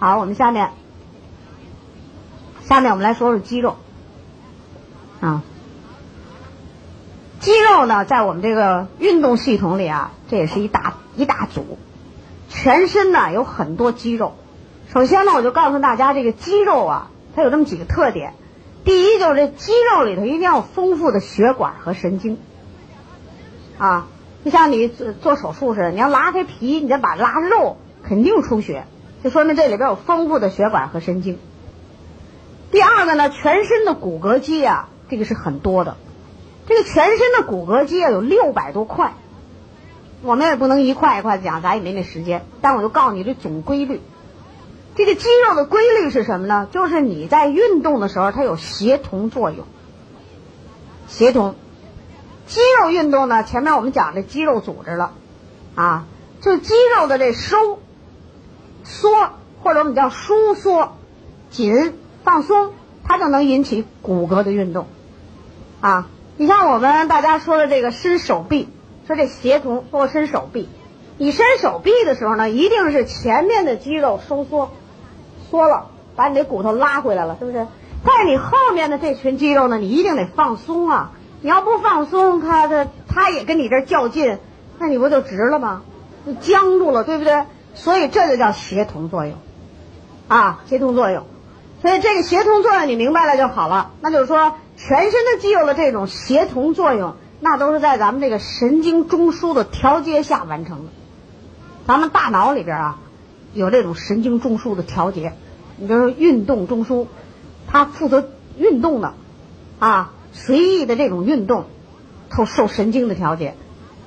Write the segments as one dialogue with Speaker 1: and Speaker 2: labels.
Speaker 1: 好，我们下面，下面我们来说说肌肉啊。肌肉呢，在我们这个运动系统里啊，这也是一大一大组。全身呢有很多肌肉。首先呢，我就告诉大家，这个肌肉啊，它有这么几个特点。第一，就是这肌肉里头一定要丰富的血管和神经。啊，就像你做做手术似的，你要拉开皮，你再把拉肉，肯定出血，就说明这里边有丰富的血管和神经。第二个呢，全身的骨骼肌啊，这个是很多的。这个全身的骨骼肌啊有六百多块，我们也不能一块一块讲，咱也没那时间。但我就告诉你这总规律。这个肌肉的规律是什么呢？就是你在运动的时候，它有协同作用。协同，肌肉运动呢，前面我们讲这肌肉组织了，啊，就肌肉的这收、缩或者我们叫收缩、紧、放松，它就能引起骨骼的运动，啊。你像我们大家说的这个伸手臂，说这协同做伸手臂，你伸手臂的时候呢，一定是前面的肌肉收缩，缩了，把你这骨头拉回来了，是不是？在你后面的这群肌肉呢，你一定得放松啊！你要不放松，它它它也跟你这较劲，那你不就直了吗？就僵住了，对不对？所以这就叫协同作用，啊，协同作用。所以这个协同作用你明白了就好了，那就是说。全身的肌肉的这种协同作用，那都是在咱们这个神经中枢的调节下完成的。咱们大脑里边啊，有这种神经中枢的调节。你比如说运动中枢，它负责运动的，啊，随意的这种运动，都受神经的调节。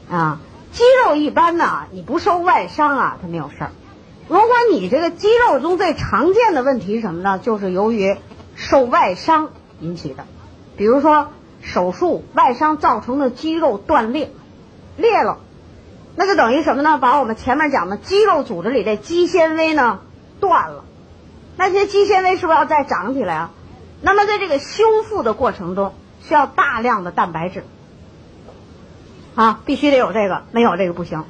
Speaker 1: 啊，肌肉一般呢，你不受外伤啊，它没有事儿。如果你这个肌肉中最常见的问题是什么呢？就是由于受外伤引起的。比如说手术外伤造成的肌肉断裂，裂了，那就等于什么呢？把我们前面讲的肌肉组织里的肌纤维呢断了，那些肌纤维是不是要再长起来啊？那么在这个修复的过程中，需要大量的蛋白质，啊，必须得有这个，没有这个不行。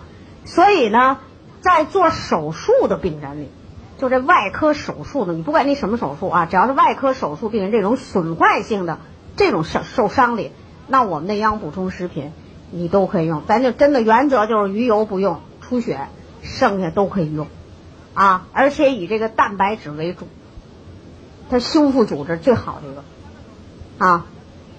Speaker 1: 所以呢，在做手术的病人里，就这外科手术的，你不管你什么手术啊，只要是外科手术病人这种损坏性的。这种受受伤里，那我们的营养补充食品你都可以用。咱就真的原则就是鱼油不用出血，剩下都可以用，啊，而且以这个蛋白质为主，它修复组织最好的一个，啊，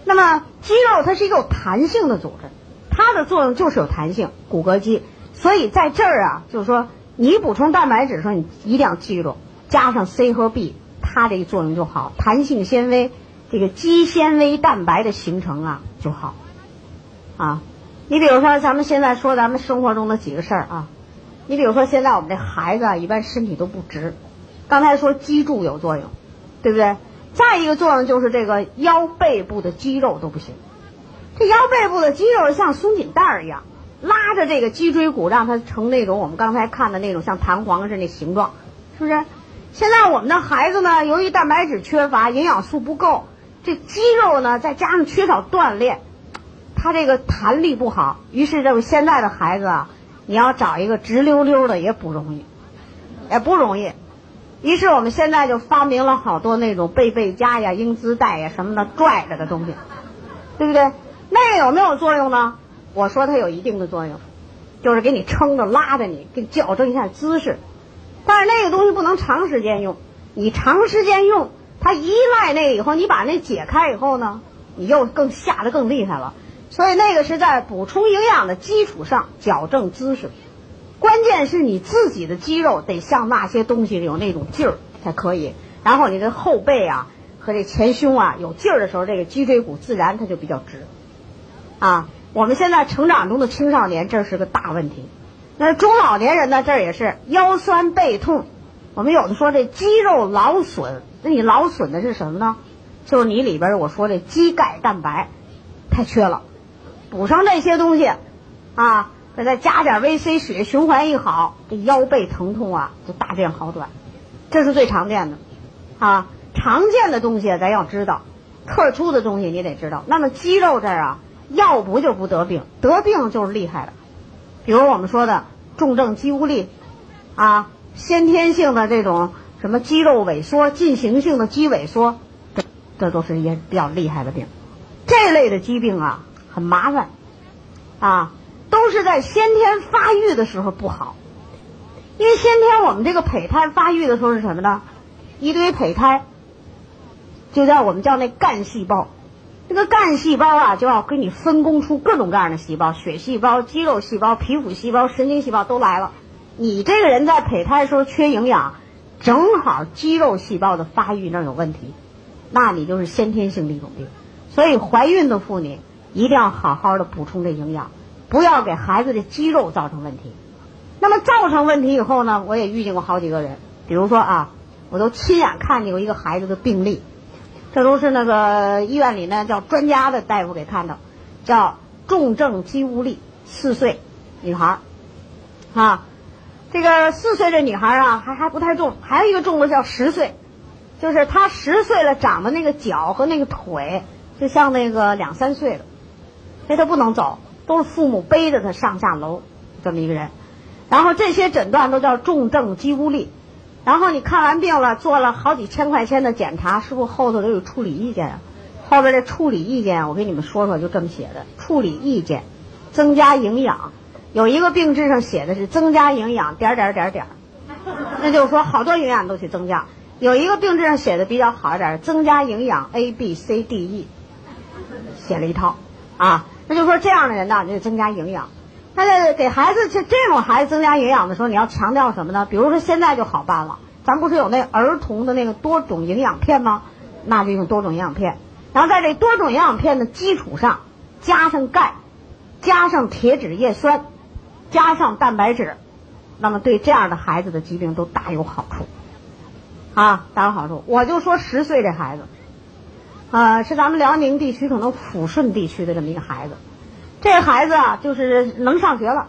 Speaker 1: 那么肌肉它是一个有弹性的组织，它的作用就是有弹性，骨骼肌。所以在这儿啊，就是说你补充蛋白质的时候，你一定要记住加上 C 和 B，它这个作用就好，弹性纤维。这个肌纤维蛋白的形成啊就好，啊，你比如说咱们现在说咱们生活中的几个事儿啊，你比如说现在我们这孩子啊一般身体都不直，刚才说脊柱有作用，对不对？再一个作用就是这个腰背部的肌肉都不行，这腰背部的肌肉像松紧带儿一样，拉着这个脊椎骨让它成那种我们刚才看的那种像弹簧似的形状，是不是？现在我们的孩子呢，由于蛋白质缺乏，营养素不够。这肌肉呢，再加上缺少锻炼，他这个弹力不好。于是，这现在的孩子啊，你要找一个直溜溜的也不容易，也不容易。于是，我们现在就发明了好多那种背背佳呀、英姿带呀什么的拽着的东西，对不对？那个有没有作用呢？我说它有一定的作用，就是给你撑着、拉着你，给矫正一下姿势。但是那个东西不能长时间用，你长时间用。它依赖那个以后，你把那解开以后呢，你又更下的更厉害了。所以那个是在补充营养的基础上矫正姿势。关键是你自己的肌肉得像那些东西有那种劲儿才可以。然后你的后背啊和这前胸啊有劲儿的时候，这个脊椎骨自然它就比较直。啊，我们现在成长中的青少年这是个大问题。那中老年人呢，这也是腰酸背痛。我们有的说这肌肉劳损。那你劳损的是什么呢？就是你里边我说这肌钙蛋白太缺了，补上这些东西啊，再再加点维 C，血循环一好，这腰背疼痛啊就大见好转，这是最常见的啊。常见的东西咱要知道，特殊的东西你得知道。那么肌肉这儿啊，要不就不得病，得病就是厉害的。比如我们说的重症肌无力啊，先天性的这种。什么肌肉萎缩、进行性的肌萎缩，这这都是一些比较厉害的病。这类的疾病啊，很麻烦，啊，都是在先天发育的时候不好。因为先天我们这个胚胎发育的时候是什么呢？一堆胚胎，就叫我们叫那干细胞。这个干细胞啊，就要给你分工出各种各样的细胞，血细胞、肌肉细胞、皮肤细胞、神经细胞都来了。你这个人在胚胎时候缺营养。正好肌肉细胞的发育那有问题，那你就是先天性的一种病。所以怀孕的妇女一定要好好的补充这营养，不要给孩子的肌肉造成问题。那么造成问题以后呢，我也遇见过好几个人，比如说啊，我都亲眼看见过一个孩子的病例，这都是那个医院里呢叫专家的大夫给看的，叫重症肌无力，四岁女孩啊。这个四岁这女孩啊，还还不太重，还有一个重的叫十岁，就是她十岁了，长的那个脚和那个腿就像那个两三岁的，所以她不能走，都是父母背着她上下楼，这么一个人。然后这些诊断都叫重症肌无力。然后你看完病了，做了好几千块钱的检查，是不是后头都有处理意见啊？后边这处理意见，我给你们说说，就这么写的：处理意见，增加营养。有一个病志上写的是增加营养点点点点，那就是说好多营养都去增加。有一个病志上写的比较好一点，增加营养 A B C D E，写了一套啊。那就说这样的人呢，你就增加营养。那在给孩子这这种孩子增加营养的时候，你要强调什么呢？比如说现在就好办了，咱不是有那儿童的那个多种营养片吗？那就用多种营养片，然后在这多种营养片的基础上加上钙，加上铁质叶酸。加上蛋白质，那么对这样的孩子的疾病都大有好处，啊，大有好处。我就说十岁这孩子，呃，是咱们辽宁地区可能抚顺地区的这么一个孩子，这孩子啊，就是能上学了，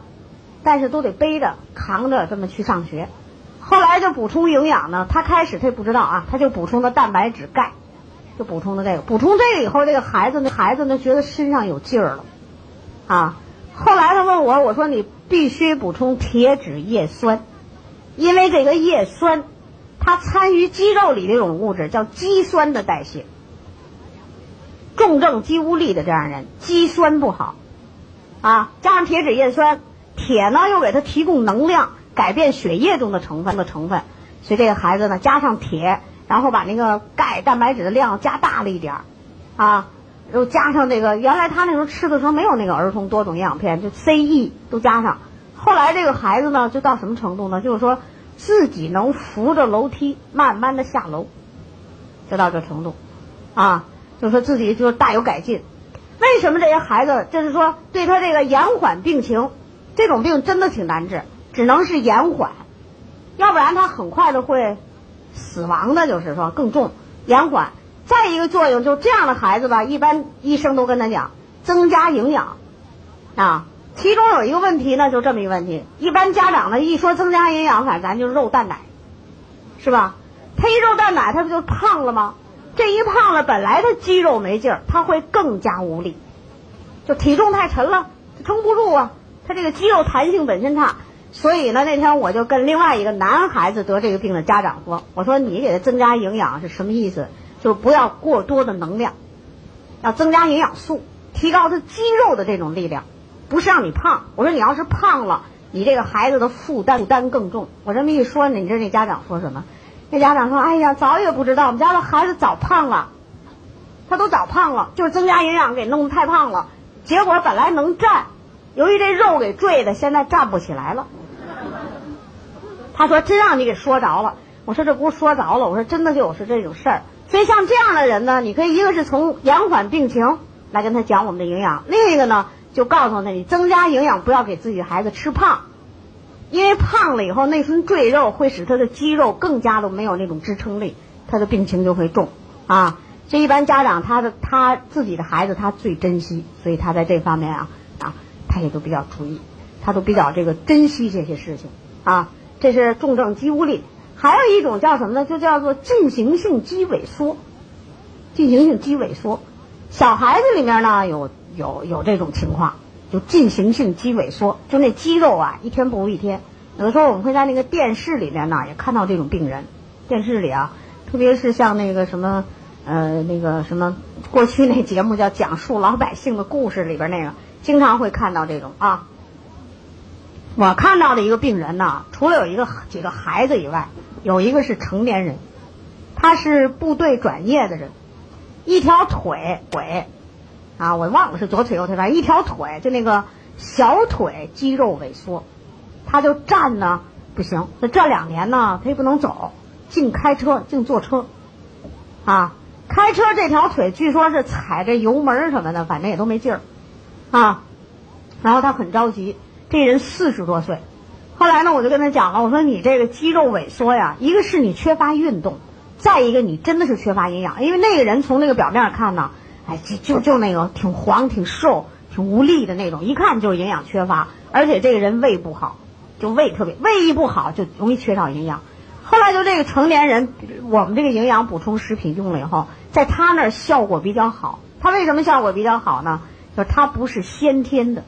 Speaker 1: 但是都得背着扛着这么去上学。后来就补充营养呢，他开始他也不知道啊，他就补充的蛋白质、钙，就补充的这个。补充这个以后，这个孩子呢，孩子呢觉得身上有劲儿了，啊。后来他问我，我说你必须补充铁质叶酸，因为这个叶酸，它参与肌肉里这种物质叫肌酸的代谢。重症肌无力的这样人，肌酸不好，啊，加上铁脂叶酸，铁呢又给他提供能量，改变血液中的成分的成分，所以这个孩子呢加上铁，然后把那个钙、蛋白质的量加大了一点儿，啊。又加上这个，原来他那时候吃的时候没有那个儿童多种营养片，就 C、E 都加上。后来这个孩子呢，就到什么程度呢？就是说自己能扶着楼梯慢慢的下楼，就到这程度，啊，就说自己就大有改进。为什么这些孩子就是说对他这个延缓病情，这种病真的挺难治，只能是延缓，要不然他很快的会死亡的，就是说更重延缓。再一个作用，就是这样的孩子吧，一般医生都跟他讲增加营养，啊，其中有一个问题呢，就这么一个问题，一般家长呢一说增加营养，反正咱就是肉蛋奶，是吧？他一肉蛋奶，他不就胖了吗？这一胖了，本来他肌肉没劲儿，他会更加无力，就体重太沉了，撑不住啊。他这个肌肉弹性本身差，所以呢，那天我就跟另外一个男孩子得这个病的家长说，我说你给他增加营养是什么意思？就不要过多的能量，要增加营养素，提高他肌肉的这种力量，不是让你胖。我说你要是胖了，你这个孩子的负担负担更重。我这么一说，你知道那家长说什么？那家长说：“哎呀，早也不知道，我们家的孩子早胖了，他都早胖了，就是增加营养给弄得太胖了。结果本来能站，由于这肉给坠的，现在站不起来了。”他说：“真让你给说着了。”我说：“这不是说着了，我说真的就是这种事儿。”所以像这样的人呢，你可以一个是从延缓病情来跟他讲我们的营养，另一个呢就告诉他你增加营养，不要给自己孩子吃胖，因为胖了以后那层赘肉会使他的肌肉更加的没有那种支撑力，他的病情就会重啊。这一般家长他的他自己的孩子他最珍惜，所以他在这方面啊啊他也都比较注意，他都比较这个珍惜这些事情啊。这是重症肌无力。还有一种叫什么呢？就叫做进行性肌萎缩。进行性肌萎缩，小孩子里面呢有有有这种情况，就进行性肌萎缩，就那肌肉啊一天不如一天。有的时候我们会在那个电视里面呢也看到这种病人，电视里啊，特别是像那个什么，呃，那个什么，过去那节目叫讲述老百姓的故事里边那个，经常会看到这种啊。我看到的一个病人呢，除了有一个几个孩子以外，有一个是成年人，他是部队转业的人，一条腿腿，啊，我忘了是左腿右腿，反正一条腿就那个小腿肌肉萎缩，他就站呢不行，这这两年呢他也不能走，净开车净坐车，啊，开车这条腿据说是踩着油门什么的，反正也都没劲儿，啊，然后他很着急。这人四十多岁，后来呢，我就跟他讲了，我说你这个肌肉萎缩呀，一个是你缺乏运动，再一个你真的是缺乏营养，因为那个人从那个表面看呢，哎，就就就那个挺黄、挺瘦、挺无力的那种，一看就是营养缺乏，而且这个人胃不好，就胃特别胃一不好就容易缺少营养。后来就这个成年人，我们这个营养补充食品用了以后，在他那儿效果比较好。他为什么效果比较好呢？就是他不是先天的。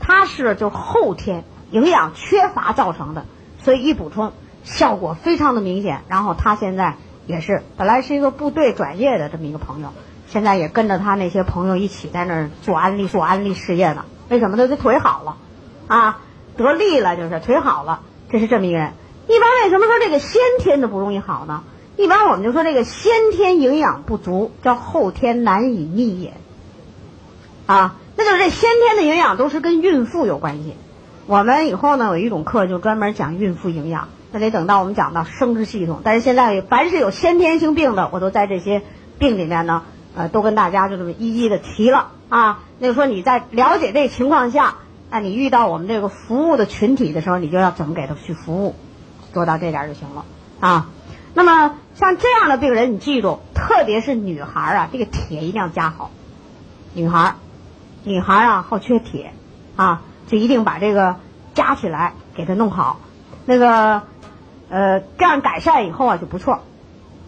Speaker 1: 他是就后天营养缺乏造成的，所以一补充效果非常的明显。然后他现在也是本来是一个部队转业的这么一个朋友，现在也跟着他那些朋友一起在那儿做安利做安利事业呢。为什么呢？这腿好了啊，得力了，就是腿好了，这是这么一个人。一般为什么说这个先天的不容易好呢？一般我们就说这个先天营养不足叫后天难以逆也啊。那就是这先天的营养都是跟孕妇有关系。我们以后呢有一种课就专门讲孕妇营养，那得等到我们讲到生殖系统。但是现在凡是有先天性病的，我都在这些病里面呢，呃，都跟大家就这么一一的提了啊。那就说你在了解这情况下，那你遇到我们这个服务的群体的时候，你就要怎么给他去服务，做到这点就行了啊。那么像这样的病人，你记住，特别是女孩啊，这个铁一定要加好，女孩。女孩啊，好缺铁，啊，就一定把这个加起来给它弄好。那个，呃，这样改善以后啊就不错。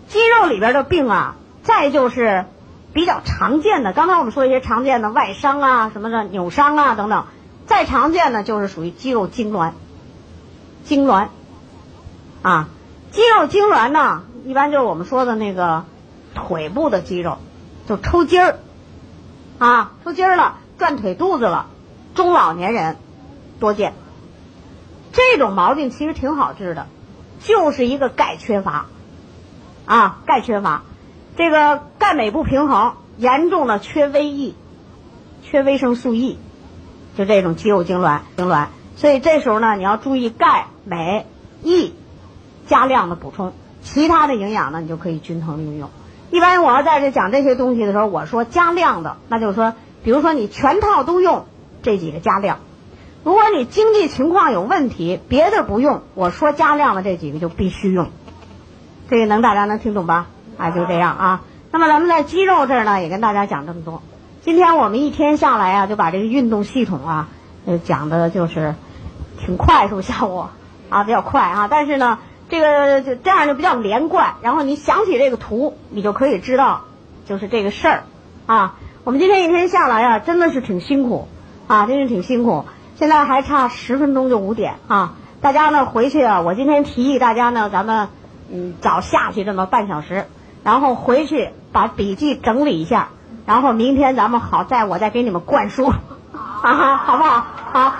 Speaker 1: 肌肉里边的病啊，再就是比较常见的。刚才我们说一些常见的外伤啊，什么的扭伤啊等等。再常见的就是属于肌肉痉挛，痉挛，啊，肌肉痉挛呢，一般就是我们说的那个腿部的肌肉就抽筋儿，啊，抽筋儿了。转腿肚子了，中老年人多见。这种毛病其实挺好治的，就是一个钙缺乏啊，钙缺乏，这个钙镁不平衡，严重的缺维 E，缺维生素 E，就这种肌肉痉挛痉挛。所以这时候呢，你要注意钙、镁、E 加量的补充，其他的营养呢，你就可以均衡运用。一般我要在这讲这些东西的时候，我说加量的，那就是说。比如说你全套都用这几个加量，如果你经济情况有问题，别的不用，我说加量的这几个就必须用。这个能大家能听懂吧？啊，就这样啊。那么咱们在肌肉这儿呢，也跟大家讲这么多。今天我们一天下来啊，就把这个运动系统啊，呃，讲的就是挺快，速下午啊？比较快啊。但是呢，这个就这样就比较连贯。然后你想起这个图，你就可以知道就是这个事儿啊。我们今天一天下来呀，真的是挺辛苦，啊，真是挺辛苦。现在还差十分钟就五点啊，大家呢回去啊，我今天提议大家呢，咱们嗯早下去这么半小时，然后回去把笔记整理一下，然后明天咱们好再我再给你们灌输，啊，好不好？好。